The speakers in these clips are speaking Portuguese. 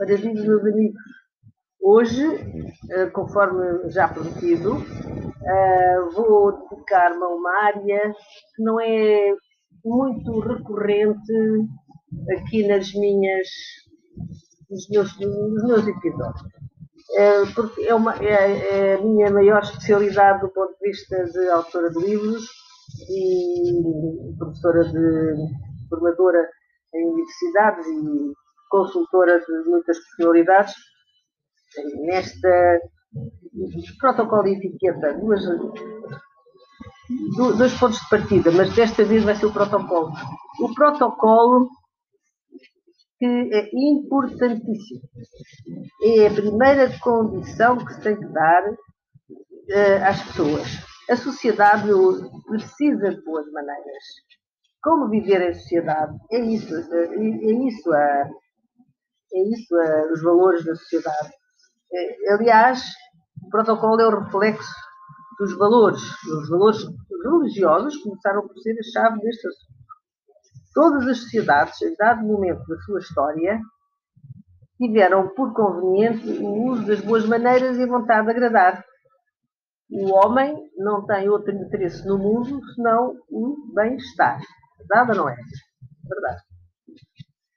Ora, vivo, meus amigos, hoje, eh, conforme já prometido, eh, vou dedicar-me a uma área que não é muito recorrente aqui nas minhas, nos, meus, nos meus episódios. É, porque é, uma, é, é, a minha maior especialidade do ponto de vista de autora de livros e professora de formadora em universidades e consultora de muitas personalidades, nesta protocolo de etiqueta, duas, dois pontos de partida, mas desta vez vai ser o protocolo. O protocolo que é importantíssimo. É a primeira condição que se tem que dar uh, às pessoas. A sociedade precisa de boas maneiras. Como viver em sociedade? É isso, é, é isso, a, é isso a, os valores da sociedade. É, aliás, o protocolo é o reflexo dos valores. Os valores religiosos começaram por ser a chave deste assunto. Todas as sociedades, em dado momento da sua história, tiveram por conveniente o uso das boas maneiras e a vontade de agradar. O homem não tem outro interesse no mundo senão o bem-estar. Verdade ou não é? Verdade.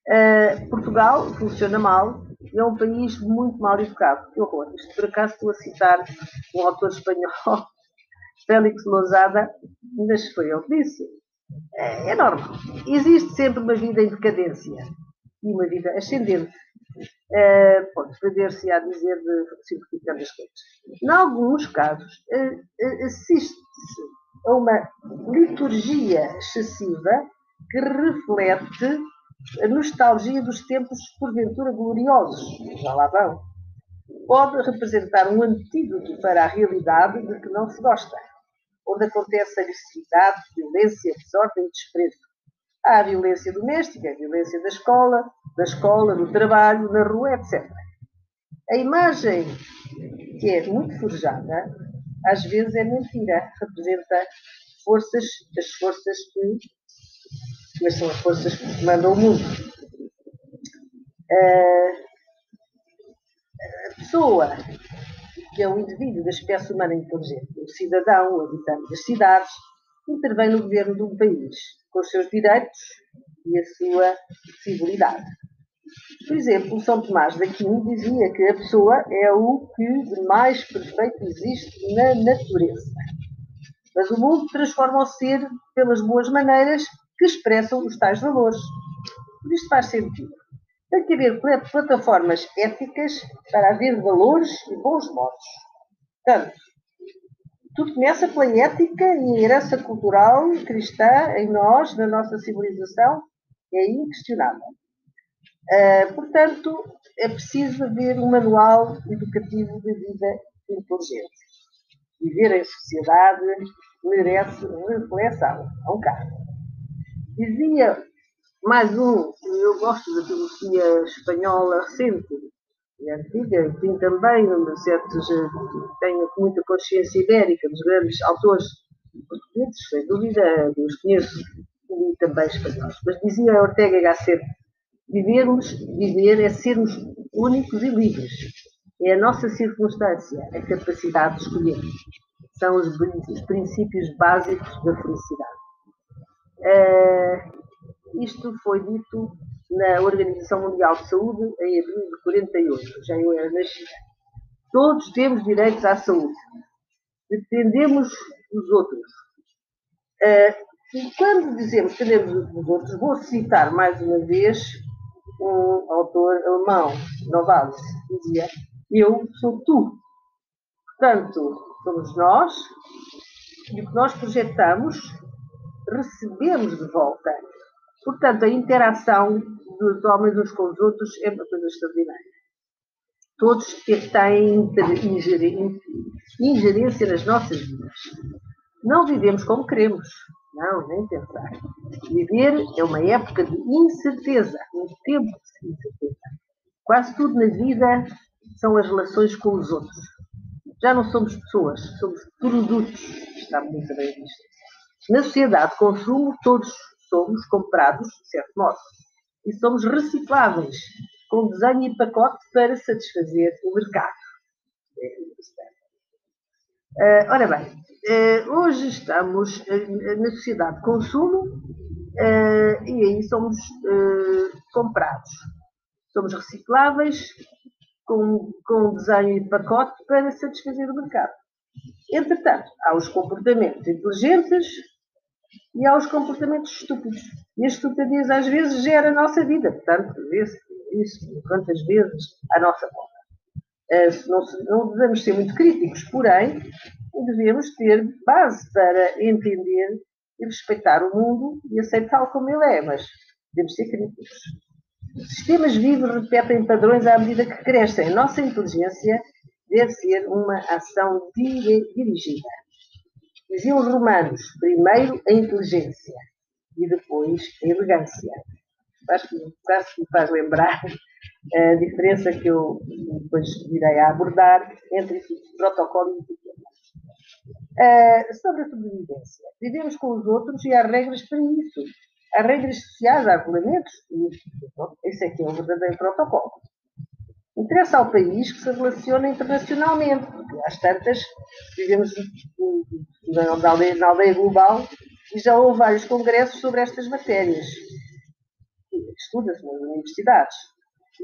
Uh, Portugal funciona mal é um país muito mal educado. Que horror. Isto, por acaso, estou a citar um autor espanhol, Félix Lousada, mas foi ele que disse. É, é normal. Existe sempre uma vida em decadência e uma vida ascendente. Uh, pode poder-se a dizer de simplificando as coisas. Em alguns casos, uh, assiste-se a uma liturgia excessiva que reflete a nostalgia dos tempos porventura gloriosos. Já lá vão. Pode representar um antídoto para a realidade de que não se gosta onde acontece agressividade, violência, desordem e desprezo. Há a violência doméstica, a violência da escola, da escola, no trabalho, na rua, etc. A imagem que é muito forjada, às vezes é mentira, representa forças, as forças que, mas são as forças que comandam o mundo. A pessoa que é o indivíduo da espécie humana inteligente, o cidadão, o habitante das cidades, intervém no governo de um país, com os seus direitos e a sua civilidade. Por exemplo, São Tomás de Aquino dizia que a pessoa é o que de mais perfeito existe na natureza. Mas o mundo transforma o ser pelas boas maneiras que expressam os tais valores. Por isto faz sentido. Tem que haver plataformas éticas para haver valores e bons modos. Portanto, tudo começa pela ética e herança cultural cristã em nós, na nossa civilização, é inquestionável. Uh, portanto, é preciso haver um manual educativo de vida inteligente. Viver em sociedade merece reflexão. É um caso. Dizia mais um, eu gosto da filosofia espanhola recente e antiga, tem também certos, tenho muita consciência ibérica dos grandes autores portugueses, sem dúvida, os conheço e também espanhóis. Mas dizia Ortega Gasset, vivermos, viver é sermos únicos e livres. É a nossa circunstância, a capacidade de escolher. São os, os princípios básicos da felicidade. Uh, isto foi dito na Organização Mundial de Saúde em abril de 48, já eu era nascida. Todos temos direitos à saúde. Dependemos dos outros. Uh, e quando dizemos que dependemos dos outros, vou citar mais uma vez um autor alemão, Novalis, que dizia: Eu sou tu. Portanto, somos nós, e o que nós projetamos, recebemos de volta. Portanto, a interação dos homens uns com os outros é uma coisa extraordinária. Todos têm ingerência nas nossas vidas. Não vivemos como queremos. Não, nem pensar. Viver é uma época de incerteza, um tempo de incerteza. Quase tudo na vida são as relações com os outros. Já não somos pessoas, somos produtos. Está muito bem visto. Na sociedade de consumo, todos somos comprados, de certo modo, e somos recicláveis, com desenho e pacote para satisfazer o mercado. Uh, ora bem, uh, hoje estamos uh, na sociedade de consumo e aí somos comprados. Somos recicláveis com, com desenho e pacote para satisfazer o mercado. Entretanto, há os comportamentos inteligentes e há os comportamentos estúpidos. E a estupidez às vezes gera a nossa vida. Portanto, vê-se isso quantas vezes a nossa conta. Eh, não, não devemos ser muito críticos, porém, devemos ter base para entender e respeitar o mundo e aceitá-lo como ele é, mas devemos ser críticos. Sistemas vivos repetem padrões à medida que crescem. Nossa inteligência deve ser uma ação dirigida. Diziam os romanos, primeiro a inteligência e depois a elegância. Acho que quase que me faz lembrar a diferença que eu depois virei a abordar entre protocolo e etiqueta. Uh, sobre a sobrevivência. Vivemos com os outros e há regras para isso. Há regras sociais, há regulamentos. E esse aqui é o verdadeiro protocolo. Interessa ao país que se relaciona internacionalmente, porque às tantas vivemos na aldeia, na aldeia global e já houve vários congressos sobre estas matérias. Estuda-se nas universidades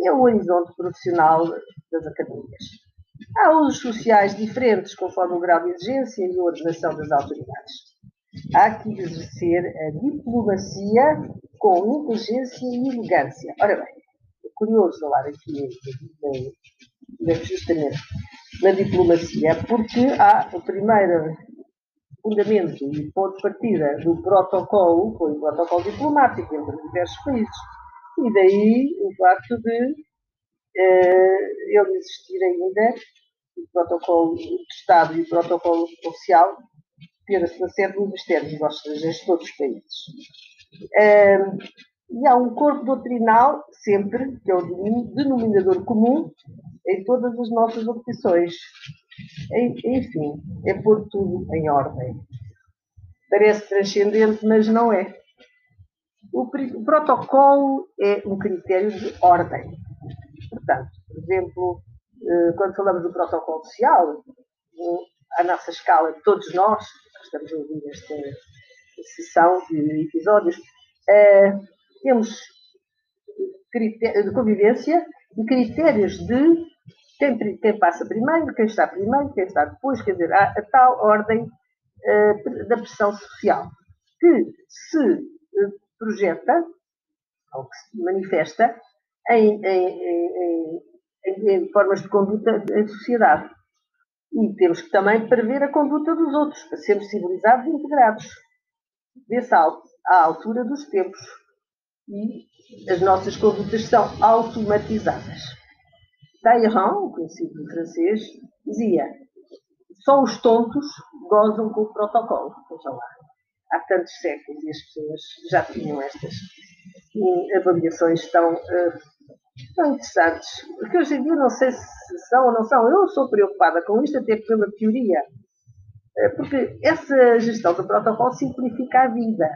é o horizonte profissional das academias. Há usos sociais diferentes conforme o grau de exigência e ordenação das autoridades. Há que exercer a diplomacia com inteligência e elegância. Ora bem, curioso falar aqui justamente na diplomacia, porque há o primeiro fundamento e ponto de partida do protocolo, foi o protocolo diplomático entre diversos países e daí o facto de uh, ele existir ainda, o protocolo de Estado e o protocolo oficial, ter-se na sede do Ministério dos Estrangeiros de todos os países. Uh, e há um corpo doutrinal, sempre, que é o denominador comum em todas as nossas opções. Enfim, é pôr tudo em ordem. Parece transcendente, mas não é. O, protocolo é um critério de ordem. Portanto, por exemplo, eh, quando falamos do protocolo social, a nossa escala, todos nós, que estamos a ouvir esta sessão de episódios, temos de convivência e critérios de quem, quem, passa primeiro, quem está primeiro, quem está depois, quer dizer, a, tal ordem uh, da pressão social, que se projeta, ou que se manifesta, em, em, em, em formas de conduta em sociedade. E temos que também prever a conduta dos outros, para sermos civilizados e integrados. Vê-se à altura dos tempos. E as nossas condutas são automatizadas. Talleyrand, conhecido francês, dizia: só os tontos gozam com o protocolo. Vejam lá há tantos séculos e as pessoas já tinham estas avaliações tão, uh, tão interessantes. Porque hoje em dia não sei se são ou não são. Eu sou preocupada com isto, até pela teoria. Uh, porque essa gestão do protocolo simplifica a vida.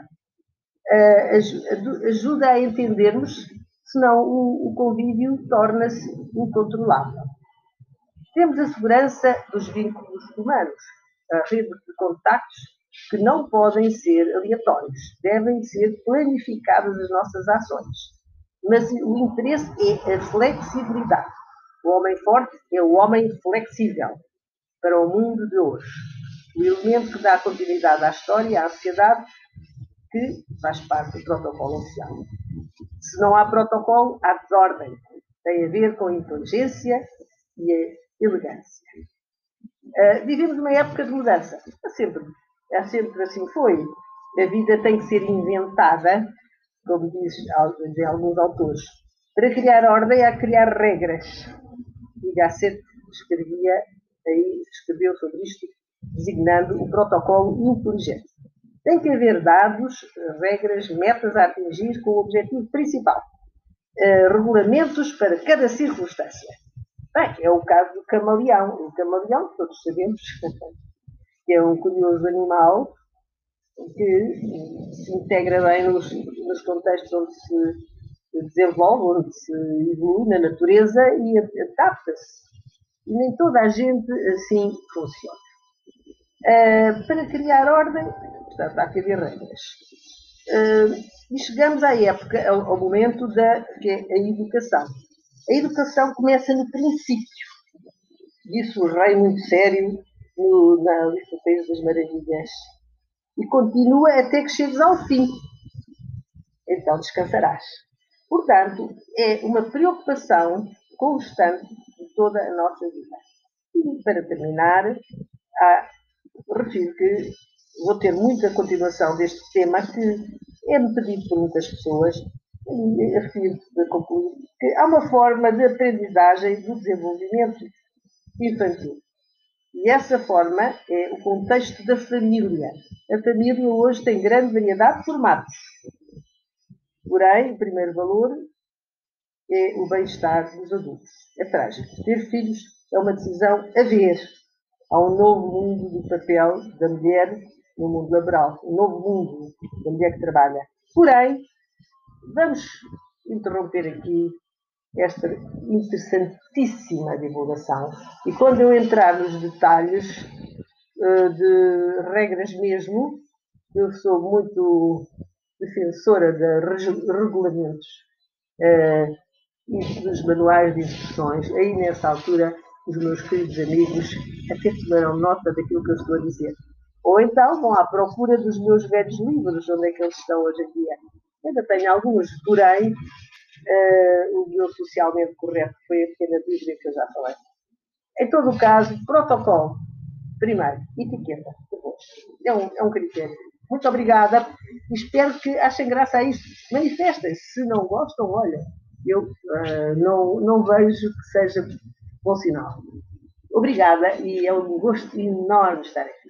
Uh, ajuda a entendermos, senão o convívio torna-se incontrolável. Temos a segurança dos vínculos humanos, a rede de contactos que não podem ser aleatórios, devem ser planificadas as nossas ações. Mas o interesse é a flexibilidade. O homem forte é o homem flexível para o mundo de hoje. O elemento que dá continuidade à história, à sociedade, que faz parte do protocolo oficial. Se não há protocolo, há desordem. Tem a ver com a inteligência e a elegância. Uh, vivemos uma época de mudança. Sempre é sempre assim foi. A vida tem que ser inventada, como dizem alguns autores. Para criar ordem, há criar regras. E Gasset escrevia, aí escreveu sobre isto, designando o protocolo inteligente. Tem que haver dados, regras, metas a atingir com o objetivo principal. Uh, regulamentos para cada circunstância. Bem, é o caso do camaleão. O camaleão, todos sabemos, que é um curioso animal que se integra bem nos, nos contextos onde se desenvolve, onde se evolui na natureza e adapta-se. E nem toda a gente assim funciona. Uh, para criar ordem, portanto, há que haver regras. Uh, e chegamos à época, ao, momento da que é a educação. A educação começa no princípio. Disse o rei muito sério no, na lista das Maravilhas. E continua até que chegues ao fim. Então descansarás. Portanto, é uma preocupação constante de toda a nossa vida. E para terminar, refiro que vou ter muita continuação deste tema que é-me pedido por muitas pessoas e refiro de concluir que há uma forma de aprendizagem do desenvolvimento infantil. E essa forma é o contexto da família. A família hoje tem grande variedade de formatos. Porém, o primeiro valor é o bem-estar dos adultos. É trágico. Ter filhos é uma decisão a ver. Há um novo mundo do papel da mulher no mundo laboral. Um novo mundo da mulher que trabalha. Porém, vamos interromper aqui esta interessantíssima divulgação. E quando eu entrar nos detalhes uh, de regras mesmo, eu sou muito defensora de regulamentos uh, e dos manuais de instruções. Aí, nessa altura, os meus queridos amigos até tomaram nota daquilo que eu estou a dizer. Ou então vão à procura dos meus velhos livros, onde é que eles estão hoje em dia. Ainda tenho alguns, porém, uh, o meu socialmente correto foi a pequena Bíblia que eu já falei. Em todo o caso, protocolo. Primeiro, etiqueta. É um, é um critério. Muito obrigada. Espero que achem graça a isto. Manifestem-se. Se não gostam, olha, eu uh, não, não vejo que seja bom sinal. Obrigada e é um gosto enorme estar aqui